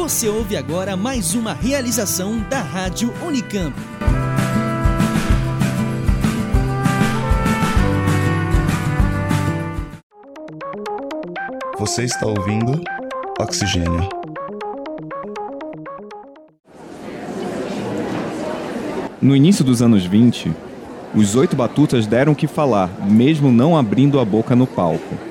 Você ouve agora mais uma realização da Rádio Unicamp. Você está ouvindo Oxigênio. No início dos anos 20, os oito batutas deram o que falar, mesmo não abrindo a boca no palco.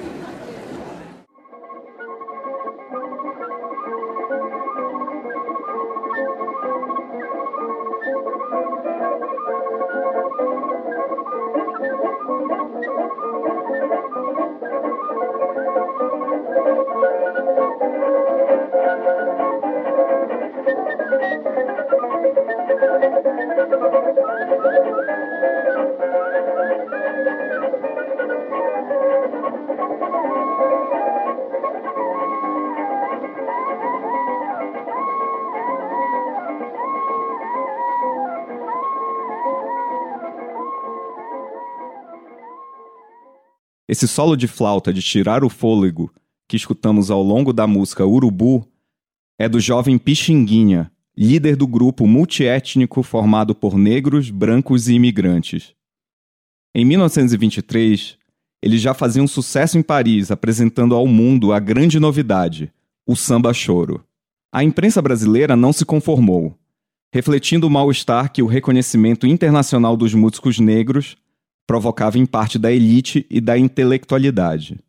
Esse solo de flauta de tirar o fôlego que escutamos ao longo da música Urubu é do jovem Pixinguinha, líder do grupo multiétnico formado por negros, brancos e imigrantes. Em 1923, ele já fazia um sucesso em Paris, apresentando ao mundo a grande novidade, o samba choro. A imprensa brasileira não se conformou, refletindo o mal-estar que o reconhecimento internacional dos músicos negros provocava em parte da elite e da intelectualidade.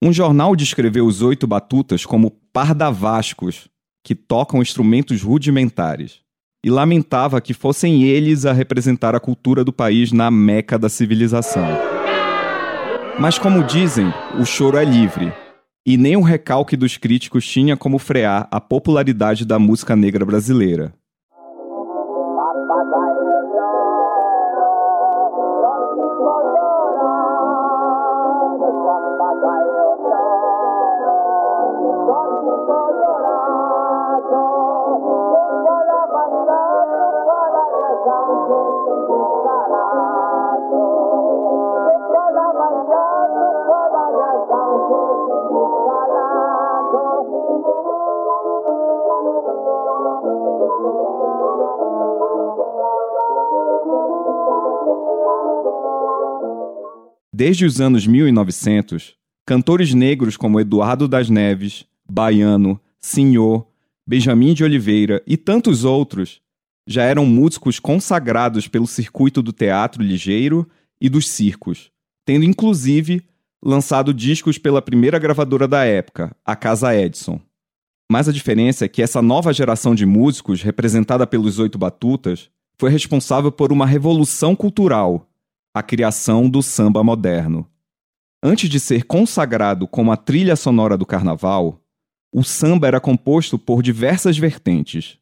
Um jornal descreveu os oito batutas como pardavascos, que tocam instrumentos rudimentares, e lamentava que fossem eles a representar a cultura do país na meca da civilização. Mas, como dizem, o choro é livre, e nem o recalque dos críticos tinha como frear a popularidade da música negra brasileira. Desde os anos 1900, cantores negros como Eduardo das Neves, Baiano, Senhor, Benjamin de Oliveira e tantos outros já eram músicos consagrados pelo circuito do teatro ligeiro e dos circos, tendo inclusive lançado discos pela primeira gravadora da época, a Casa Edison. Mas a diferença é que essa nova geração de músicos, representada pelos Oito Batutas, foi responsável por uma revolução cultural a criação do samba moderno. Antes de ser consagrado como a trilha sonora do carnaval, o samba era composto por diversas vertentes.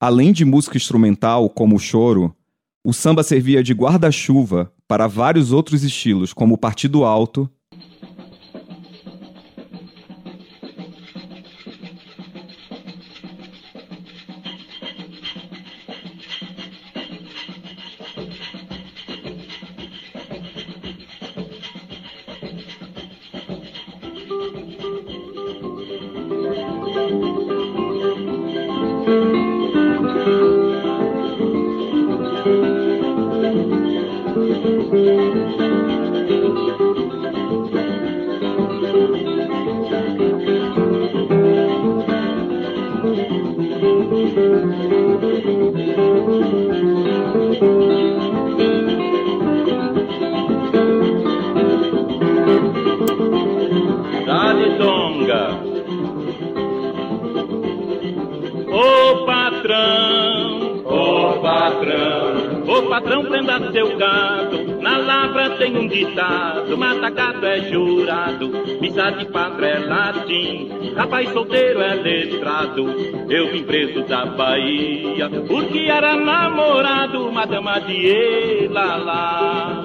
Além de música instrumental, como o choro, o samba servia de guarda-chuva para vários outros estilos, como o partido alto, de padre é latim, rapaz solteiro é letrado. Eu vim preso da Bahia, porque era namorado, madama de Elalá.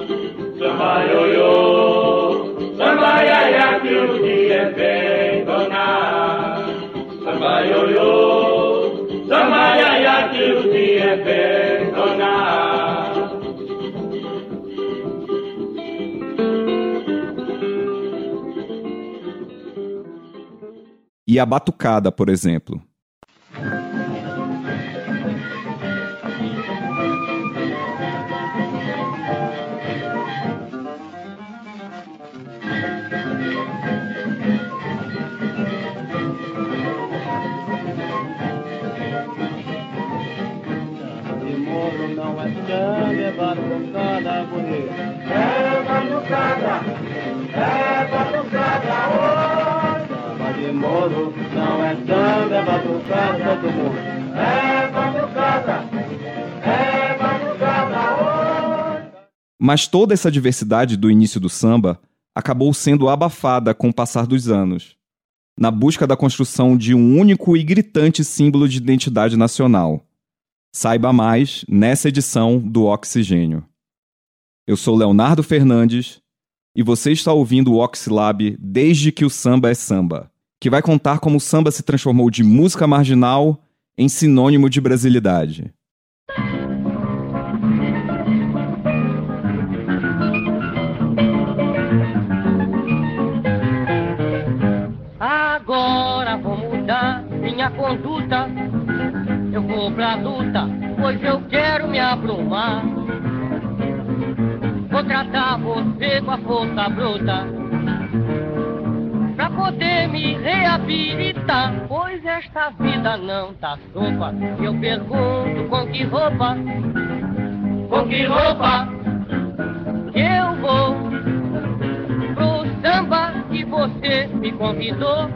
Samba ioiô, samba iaia, que o dia é donar. Samba ioiô, samba iaia, que o dia é donar. E a batucada, por exemplo. Morro não é samba, é batucada mundo. É batucada, é. Mas toda essa diversidade do início do samba acabou sendo abafada com o passar dos anos, na busca da construção de um único e gritante símbolo de identidade nacional Saiba mais nessa edição do Oxigênio. Eu sou Leonardo Fernandes e você está ouvindo o Oxilab desde que o samba é samba, que vai contar como o samba se transformou de música marginal em sinônimo de brasilidade. Agora vou mudar minha conduta eu vou pra luta, pois eu quero me abrumar. Vou tratar você com a força bruta, poder me reabilitar. Pois esta vida não tá sopa. Eu pergunto com que roupa, com que roupa eu vou pro samba que você me convidou.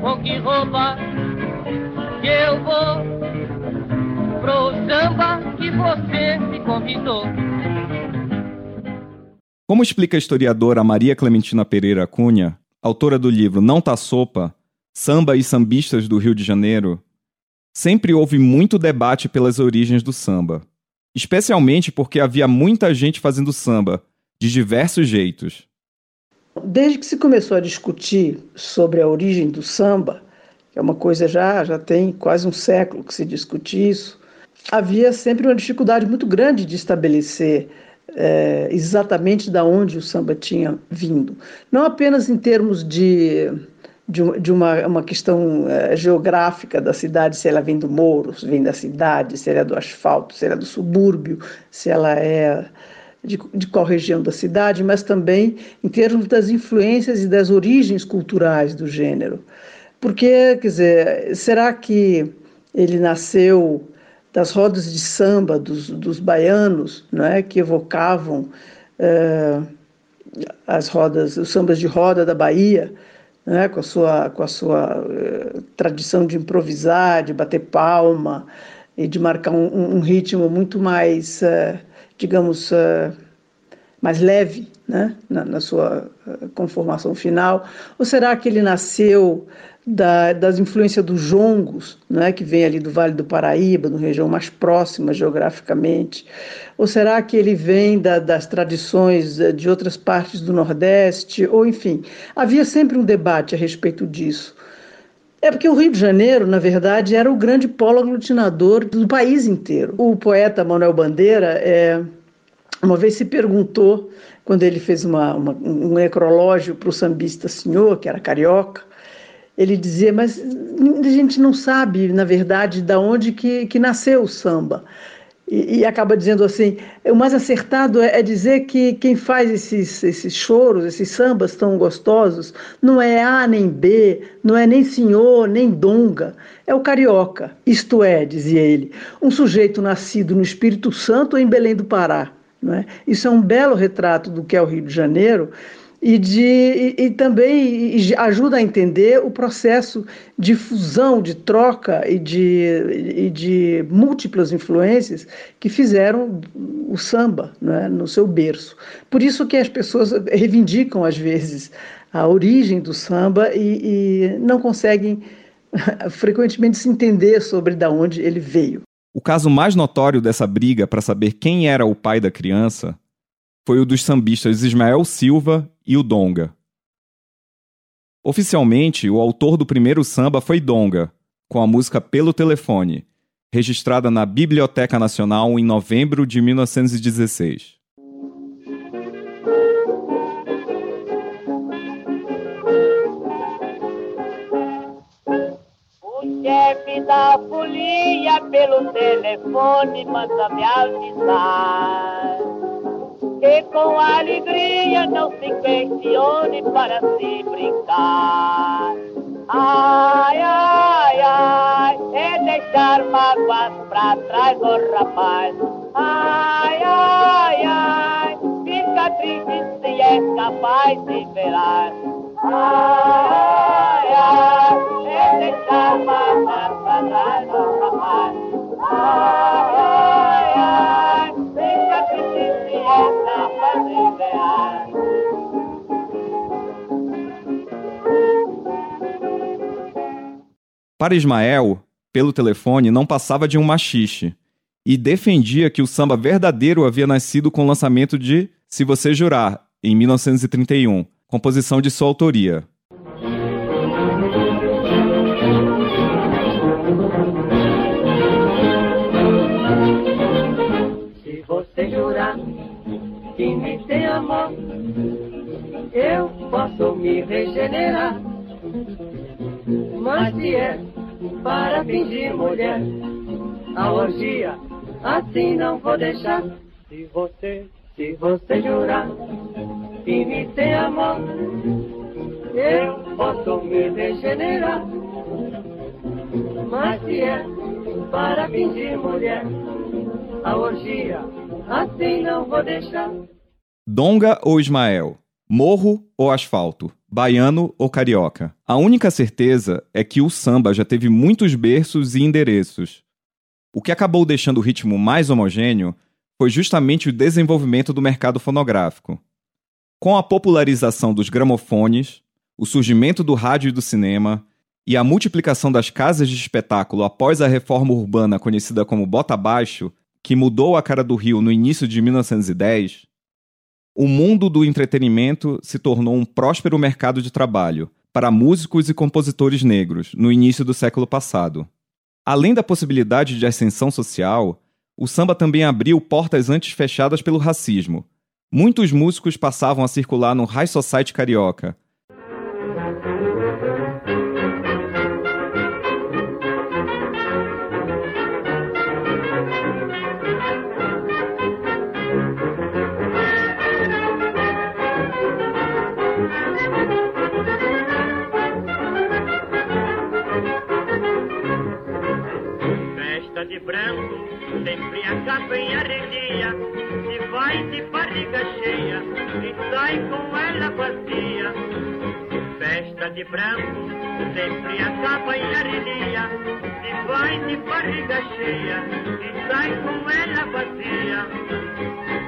Com que roupa que eu vou pro samba que você me convidou. Como explica a historiadora Maria Clementina Pereira Cunha, autora do livro Não Tá Sopa, Samba e Sambistas do Rio de Janeiro, sempre houve muito debate pelas origens do samba, especialmente porque havia muita gente fazendo samba, de diversos jeitos. Desde que se começou a discutir sobre a origem do samba, que é uma coisa já, já tem quase um século que se discute isso, havia sempre uma dificuldade muito grande de estabelecer é, exatamente da onde o samba tinha vindo. Não apenas em termos de, de, de uma, uma questão é, geográfica da cidade, se ela vem do morro, se vem da cidade, se ela é do asfalto, se ela é do subúrbio, se ela é de, de qual região da cidade, mas também em termos das influências e das origens culturais do gênero. Porque, quer dizer, será que ele nasceu das rodas de samba dos, dos baianos, não é, que evocavam é, as rodas, os sambas de roda da Bahia, né, com a sua, com a sua é, tradição de improvisar, de bater palma e de marcar um, um ritmo muito mais, é, digamos, mais leve né, na, na sua conformação final? Ou será que ele nasceu da, das influências dos jongos, né, que vem ali do Vale do Paraíba, uma região mais próxima geograficamente? Ou será que ele vem da, das tradições eh, de outras partes do Nordeste? Ou, enfim, havia sempre um debate a respeito disso. É porque o Rio de Janeiro, na verdade, era o grande polo aglutinador do país inteiro. O poeta Manuel Bandeira é, uma vez se perguntou, quando ele fez uma, uma, um necrológio para o sambista Senhor, que era carioca, ele dizia, mas a gente não sabe, na verdade, da onde que, que nasceu o samba. E, e, acaba dizendo assim, o mais acertado é, é, dizer que quem faz esses, esses choros, esses sambas tão gostosos, não é A nem B, não é nem senhor, nem donga, é o carioca. Isto é, dizia ele, um sujeito nascido no Espírito Santo ou em Belém do Pará. Não é? Isso é um belo retrato do que é o Rio de Janeiro, e, de, e, e também ajuda a entender o processo de fusão, de troca e de, e de múltiplas influências que fizeram o samba né, no seu berço. Por isso que as pessoas reivindicam, às vezes, a origem do samba e, e não conseguem frequentemente se entender sobre de onde ele veio. O caso mais notório dessa briga para saber quem era o pai da criança foi o dos sambistas Ismael Silva e o Donga. Oficialmente, o autor do primeiro samba foi Donga, com a música Pelo Telefone, registrada na Biblioteca Nacional em novembro de 1916. Da folia pelo telefone manda me avisar que com alegria não se questione para se brincar. Ai, ai, ai, é deixar mágoas pra trás, ô oh, rapaz. Ai, ai, ai, fica triste se é capaz de velar. Para Ismael, pelo telefone, não passava de um machixe e defendia que o samba verdadeiro havia nascido com o lançamento de Se Você Jurar, em 1931, composição de sua autoria. Se você jurar que me tem amor, eu posso me regenerar. Mas se é para fingir mulher, a orgia assim não vou deixar. Se você, se você jurar me tem amor, eu posso me regenerar. Mas se é para fingir mulher, a orgia assim não vou deixar. Donga ou Ismael? Morro ou asfalto? Baiano ou carioca? A única certeza é que o samba já teve muitos berços e endereços. O que acabou deixando o ritmo mais homogêneo foi justamente o desenvolvimento do mercado fonográfico. Com a popularização dos gramofones, o surgimento do rádio e do cinema e a multiplicação das casas de espetáculo após a reforma urbana conhecida como Bota Baixo, que mudou a cara do Rio no início de 1910, o mundo do entretenimento se tornou um próspero mercado de trabalho para músicos e compositores negros no início do século passado. Além da possibilidade de ascensão social, o samba também abriu portas antes fechadas pelo racismo. Muitos músicos passavam a circular no high society carioca, Festa de branco, sempre a capa em arrelia. Se vai de barriga cheia e sai com ela vazia.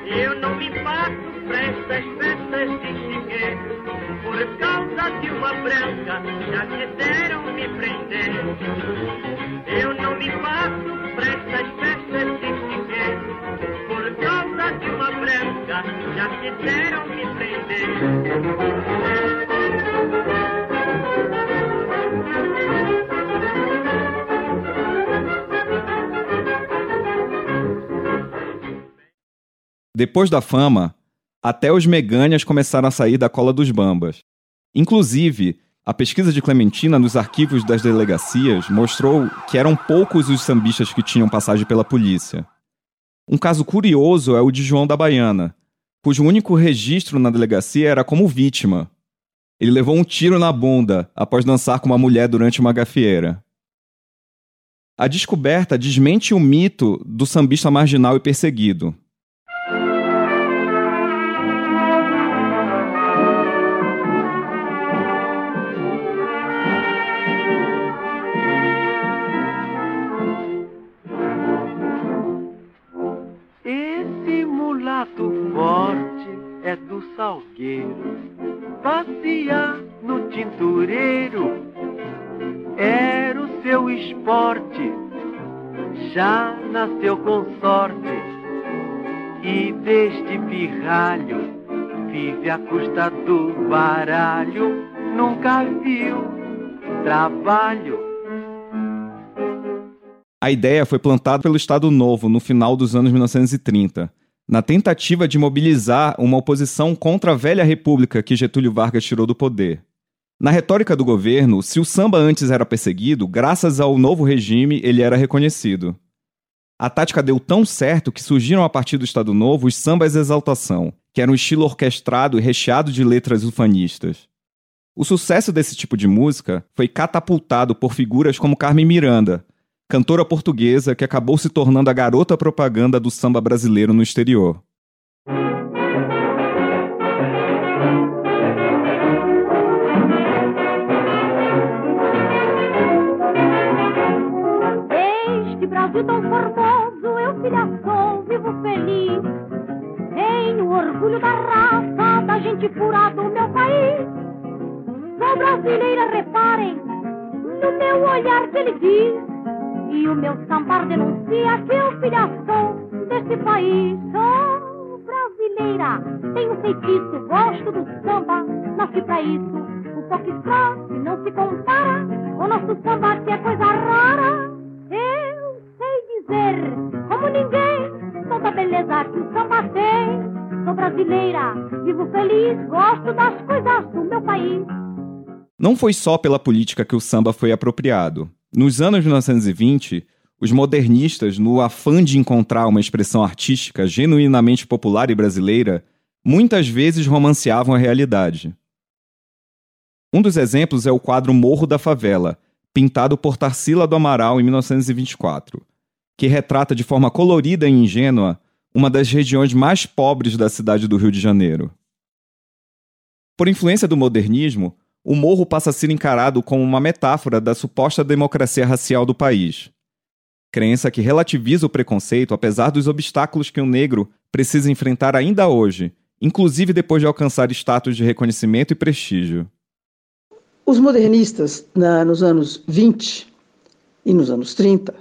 Eu não me passo pra estas festas de chique Por causa de uma branca Já quiseram me prender Eu não me passo pra estas festas de chique Por causa de uma branca Já quiseram me prender Depois da fama, até os meganhas começaram a sair da cola dos bambas. Inclusive, a pesquisa de Clementina nos arquivos das delegacias mostrou que eram poucos os sambistas que tinham passagem pela polícia. Um caso curioso é o de João da Baiana, cujo único registro na delegacia era como vítima. Ele levou um tiro na bunda após dançar com uma mulher durante uma gafieira. A descoberta desmente o mito do sambista marginal e perseguido. Salgueiro, passear no tintureiro era o seu esporte. Já nasceu com sorte e deste pirralho vive à custa do baralho. Nunca viu trabalho. A ideia foi plantada pelo Estado Novo no final dos anos 1930, na tentativa de mobilizar uma oposição contra a velha república que Getúlio Vargas tirou do poder. Na retórica do governo, se o samba antes era perseguido, graças ao novo regime ele era reconhecido. A tática deu tão certo que surgiram a partir do Estado Novo os sambas exaltação, que era um estilo orquestrado e recheado de letras ufanistas. O sucesso desse tipo de música foi catapultado por figuras como Carmen Miranda, cantora portuguesa que acabou se tornando a garota propaganda do samba brasileiro no exterior. Este Brasil tão formoso, eu filha vivo feliz. Tenho orgulho da raça, da gente pura do meu país. Sou brasileira, reparem, no meu olhar que ele diz. E o meu sambar denuncia que eu filha sou deste país. Sou brasileira, tenho feitiço, gosto do samba, nasci pra isso. O foxtrot não se compara com nosso samba que é coisa rara. Eu sei dizer, como ninguém, toda a beleza que o samba tem. Sou brasileira, vivo feliz, gosto das coisas do meu país. Não foi só pela política que o samba foi apropriado. Nos anos 1920, os modernistas, no afã de encontrar uma expressão artística genuinamente popular e brasileira, muitas vezes romanceavam a realidade. Um dos exemplos é o quadro Morro da Favela, pintado por Tarsila do Amaral em 1924, que retrata de forma colorida e ingênua uma das regiões mais pobres da cidade do Rio de Janeiro. Por influência do modernismo, o morro passa a ser encarado como uma metáfora da suposta democracia racial do país. Crença que relativiza o preconceito apesar dos obstáculos que o negro precisa enfrentar ainda hoje, inclusive depois de alcançar status de reconhecimento e prestígio. Os modernistas, na, nos anos 20 e nos anos 30,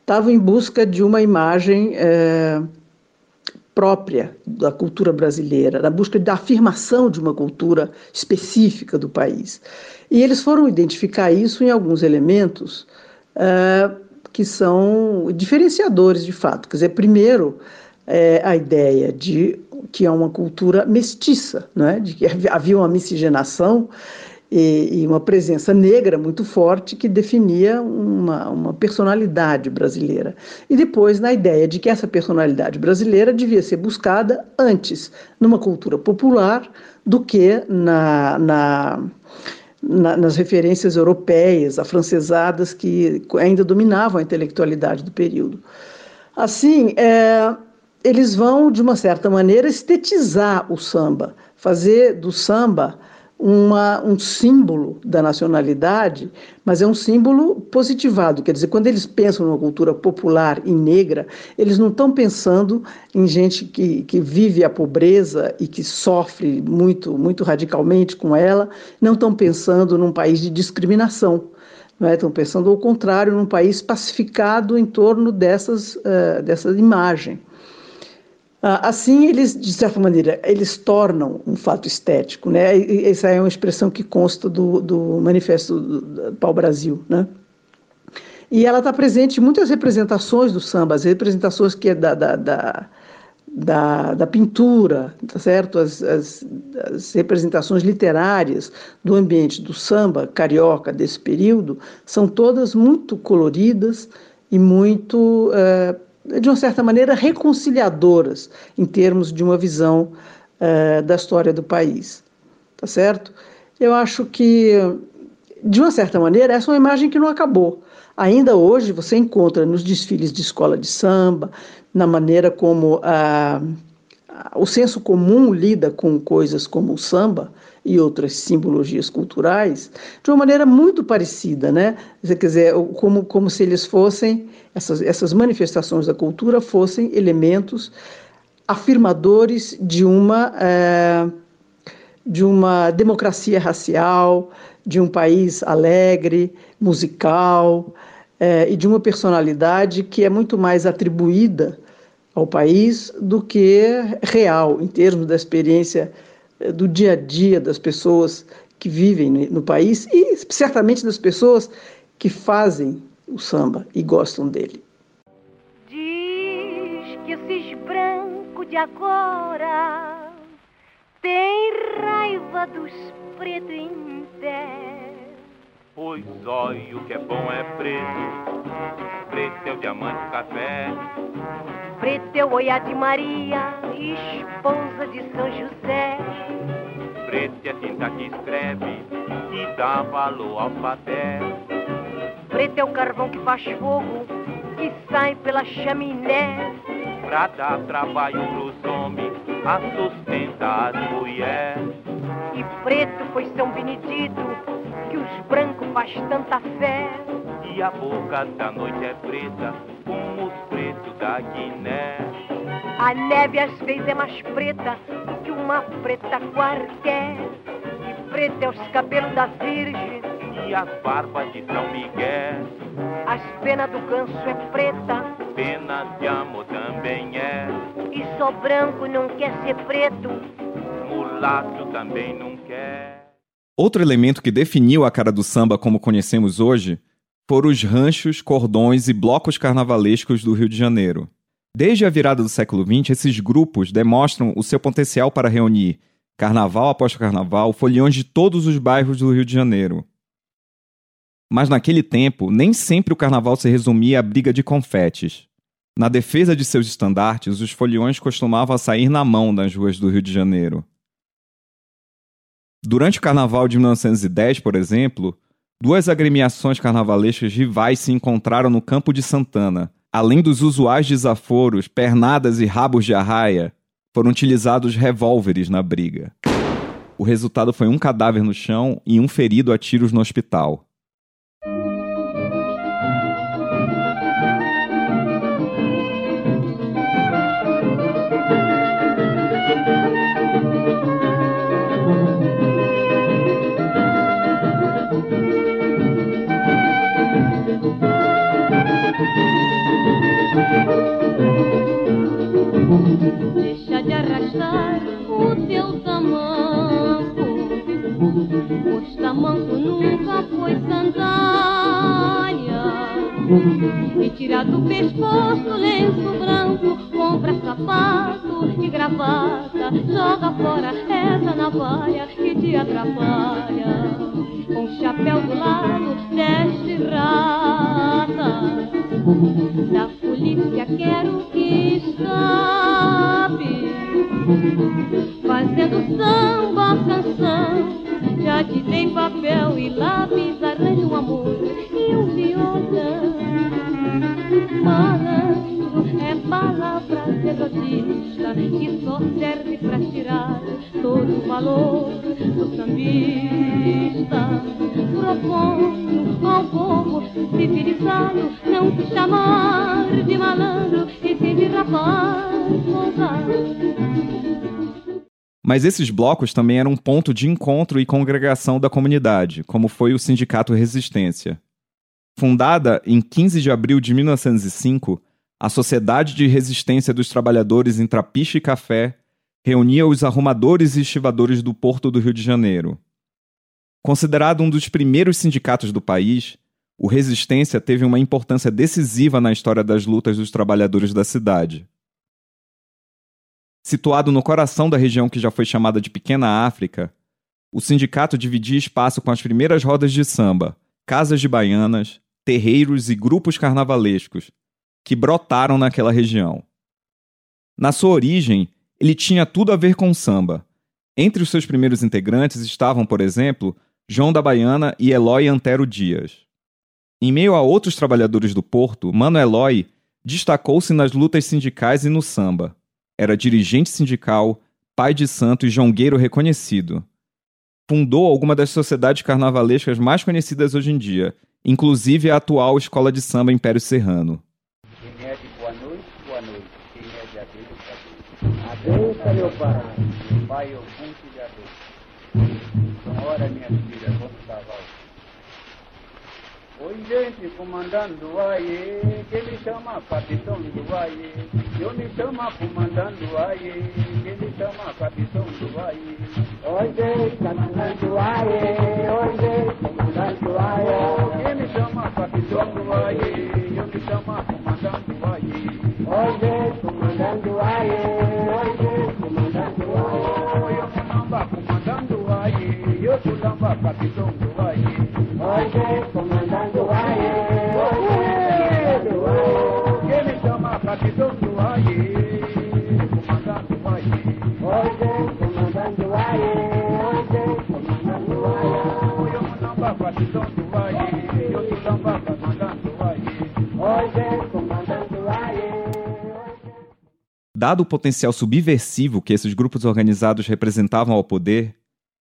estavam em busca de uma imagem é, própria da cultura brasileira, na busca da afirmação de uma cultura específica do país. E eles foram identificar isso em alguns elementos uh, que são diferenciadores de fato. Quer dizer, primeiro, é, a ideia de que é uma cultura mestiça, é? de que havia uma miscigenação e, e, uma presença negra muito forte que definia uma, uma personalidade brasileira. E depois na ideia de que essa personalidade brasileira devia ser buscada antes numa cultura popular do que na, na, na nas referências europeias, afrancesadas, que ainda dominavam a intelectualidade do período. Assim, é, eles vão, de uma certa maneira, estetizar o samba, fazer do samba uma, um símbolo da nacionalidade, mas é um símbolo positivado. Quer dizer, quando eles pensam numa cultura popular e negra, eles não estão pensando em gente que, que vive a pobreza e que sofre muito, muito radicalmente com ela, não estão pensando num país de discriminação. É? Estão pensando ao contrário, num país pacificado em torno dessas, uh, dessa imagem. Ah, assim, eles, de certa maneira, eles tornam um fato estético, né? Essa é uma expressão que consta do, do Manifesto do Pau-Brasil, né? E ela está presente em muitas representações do samba, as representações que é da, da, da, da, da pintura, tá certo? As, as, as, representações literárias do ambiente do samba carioca desse período são todas muito coloridas e muito... Eh, de uma certa maneira, reconciliadoras em termos de uma visão uh, da história do país. Tá certo? Eu acho que, de uma certa maneira, essa é uma imagem que não acabou. Ainda hoje você encontra nos desfiles de escola de samba, na maneira como uh, o senso comum lida com coisas como o samba, e outras simbologias culturais de uma maneira muito parecida, né? Quer dizer, como, como se eles fossem, essas, essas manifestações da cultura fossem elementos afirmadores de uma, é, de uma democracia racial, de um país alegre, musical, é, e de uma personalidade que é muito mais atribuída ao país do que real, em termos da experiência do dia a dia das pessoas que vivem no país e certamente das pessoas que fazem o samba e gostam dele. Diz que esses brancos de agora tem raiva dos pretos em pé Pois olha o que é bom é preto, preto é o diamante café. Preto é o olhar de Maria, esposa de São José. Preto é a tinta que escreve e dá valor ao papel. Preto é o carvão que faz fogo, que sai pela chaminé. Pra dar trabalho pros homens, a sustentar as mulheres. E preto foi São Benedito, que os brancos faz tanta fé. E a boca da noite é preta, como os pretos da Guiné. A neve às vezes é mais preta que uma preta qualquer. E preto é os cabelos da Virgem, E as barbas de São Miguel, as penas do ganso é preta. pena de amor também é. E só branco não quer ser preto. Mulato também não quer. Outro elemento que definiu a cara do samba como conhecemos hoje foram os ranchos, cordões e blocos carnavalescos do Rio de Janeiro. Desde a virada do século XX, esses grupos demonstram o seu potencial para reunir, carnaval após carnaval, foliões de todos os bairros do Rio de Janeiro. Mas naquele tempo, nem sempre o carnaval se resumia à briga de confetes. Na defesa de seus estandartes, os foliões costumavam sair na mão nas ruas do Rio de Janeiro. Durante o carnaval de 1910, por exemplo, duas agremiações carnavalescas rivais se encontraram no Campo de Santana. Além dos usuais desaforos, pernadas e rabos de arraia, foram utilizados revólveres na briga. O resultado foi um cadáver no chão e um ferido a tiros no hospital. Deixa de arrastar o teu tamanco. Pois tamanco nunca foi sandália. E tira do pescoço lenço branco Compra sapato e gravata. Joga fora essa navalha que te atrapalha. Com chapéu do lado deste rata. Da polícia quero que escape Fazendo samba, canção Já te dei papel e lápis Arranja um amor e um violão. Malandro é palavra derrotista Que só serve pra tirar todo o valor do sambista. Proponho ao povo civilizado Não te chamar de malandro e sim de rapaz ousado Mas esses blocos também eram um ponto de encontro e congregação da comunidade, como foi o Sindicato Resistência. Fundada em 15 de abril de 1905, a Sociedade de Resistência dos Trabalhadores em Trapiche e Café reunia os arrumadores e estivadores do Porto do Rio de Janeiro. Considerado um dos primeiros sindicatos do país, o Resistência teve uma importância decisiva na história das lutas dos trabalhadores da cidade. Situado no coração da região que já foi chamada de Pequena África, o sindicato dividia espaço com as primeiras rodas de samba, casas de baianas, terreiros e grupos carnavalescos que brotaram naquela região. Na sua origem, ele tinha tudo a ver com samba. Entre os seus primeiros integrantes estavam, por exemplo, João da Baiana e Eloy Antero Dias. Em meio a outros trabalhadores do Porto, Mano Eloy destacou-se nas lutas sindicais e no samba. Era dirigente sindical, pai de santo e jongueiro reconhecido. Fundou alguma das sociedades carnavalescas mais conhecidas hoje em dia, inclusive a atual Escola de Samba Império Serrano. É meu pai. Pai, de minha filha. Oi, gente, comandando aí, que me chama capitão do aí. Eu me chama comandando aí, que me chama capitão do aí. Oi, gente, comandando aí, oi, gente, comandando aí. Que me chama capitão do aí, eu me chama comandando aí. Oi, gente, comandando aí, oi, gente, comandando aí. Eu chama comandando aí, eu chamo capitão do aí. Hoje comandando Dado o potencial subversivo que esses grupos organizados representavam ao poder,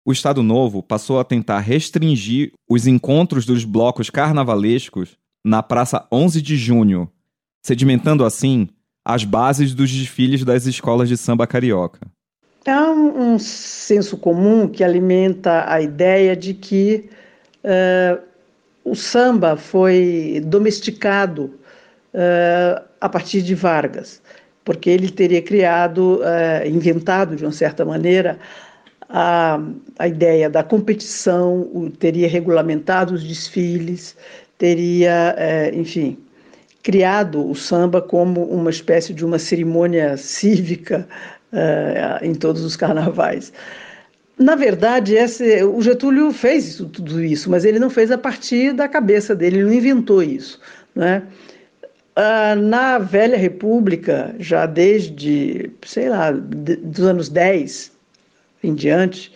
o Estado Novo passou a tentar restringir os encontros dos blocos carnavalescos na Praça 11 de Junho, sedimentando assim as bases dos desfiles das escolas de samba carioca. Há um, senso comum que alimenta a ideia de que eh, o samba foi domesticado eh, a partir de Vargas, porque ele teria criado, eh, inventado de uma certa maneira, a, a ideia da competição, o, teria regulamentado os desfiles, teria, eh, enfim, criado o samba como uma espécie de uma cerimônia cívica eh, em todos os carnavais. Na verdade, esse, o Getúlio fez isso, tudo isso, mas ele não fez a partir da cabeça dele, ele não inventou isso. Né? Ah, na velha República, já desde, sei lá, dos anos 10 em diante,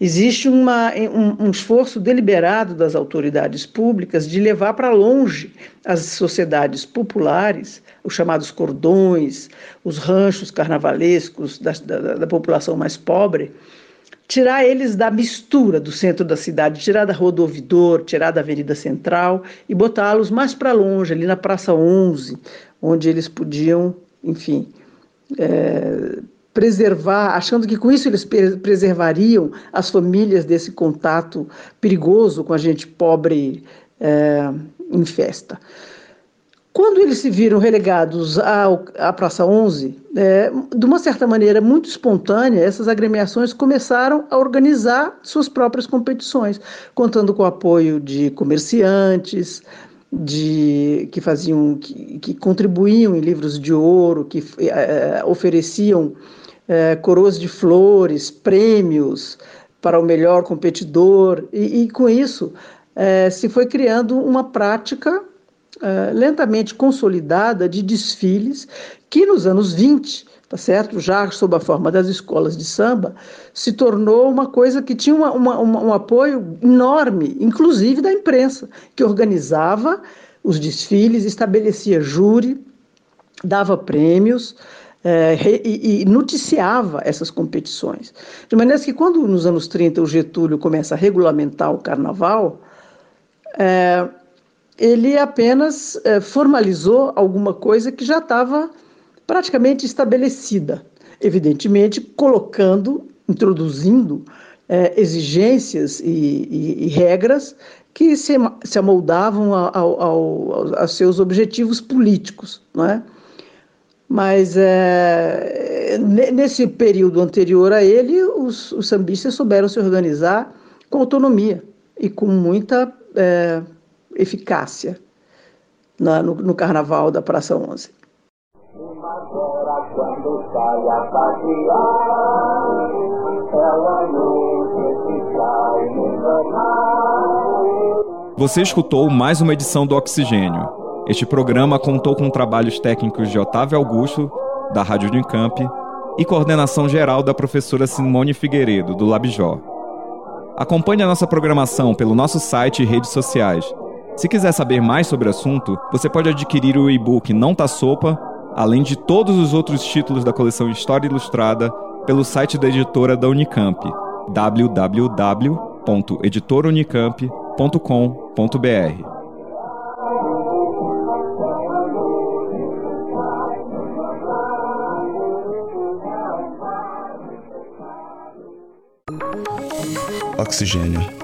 existe uma, um, um, esforço deliberado das autoridades públicas de levar para longe as sociedades populares, os chamados cordões, os ranchos carnavalescos da, da, da população mais pobre, tirar eles da mistura do centro da cidade, tirar da Rua do Ouvidor, tirar da Avenida Central e botá-los mais para longe, ali na Praça 11, onde eles podiam, enfim, é, preservar, achando que com isso eles preservariam as famílias desse contato perigoso com a gente pobre é, em festa. Quando eles se viram relegados ao, à Praça 11, é, de uma certa maneira muito espontânea, essas agremiações começaram a organizar suas próprias competições, contando com o apoio de comerciantes, de que faziam, que, que contribuíam em livros de ouro, que é, ofereciam é, coroas de flores, prêmios para o melhor competidor, e, e com isso é, se foi criando uma prática é, lentamente consolidada de desfiles que nos anos 20, tá certo? já sob a forma das escolas de samba, se tornou uma coisa que tinha uma, uma, uma, um apoio enorme, inclusive da imprensa, que organizava os desfiles, estabelecia júri, dava prêmios, é, e, e, noticiava essas competições. De maneira que, quando nos anos 30 o Getúlio começa a regulamentar o carnaval, é, ele apenas é, formalizou alguma coisa que já estava praticamente estabelecida, evidentemente colocando, introduzindo exigências e, e, e, regras que se, se amoldavam ao, ao, ao, aos seus objetivos políticos, não é? Mas é, nesse período anterior a ele, os, os, sambistas souberam se organizar com autonomia e com muita é, eficácia na, no, no, carnaval da Praça 11. Você escutou mais uma edição do Oxigênio este programa contou com trabalhos técnicos de Otávio Augusto, da Rádio Unicamp, e coordenação geral da professora Simone Figueiredo, do Labjó. Acompanhe a nossa programação pelo nosso site e redes sociais. Se quiser saber mais sobre o assunto, você pode adquirir o e-book Não Tá Sopa, além de todos os outros títulos da coleção História Ilustrada, pelo site da editora da Unicamp, www.editoraunicamp.com.br. Oxigênio.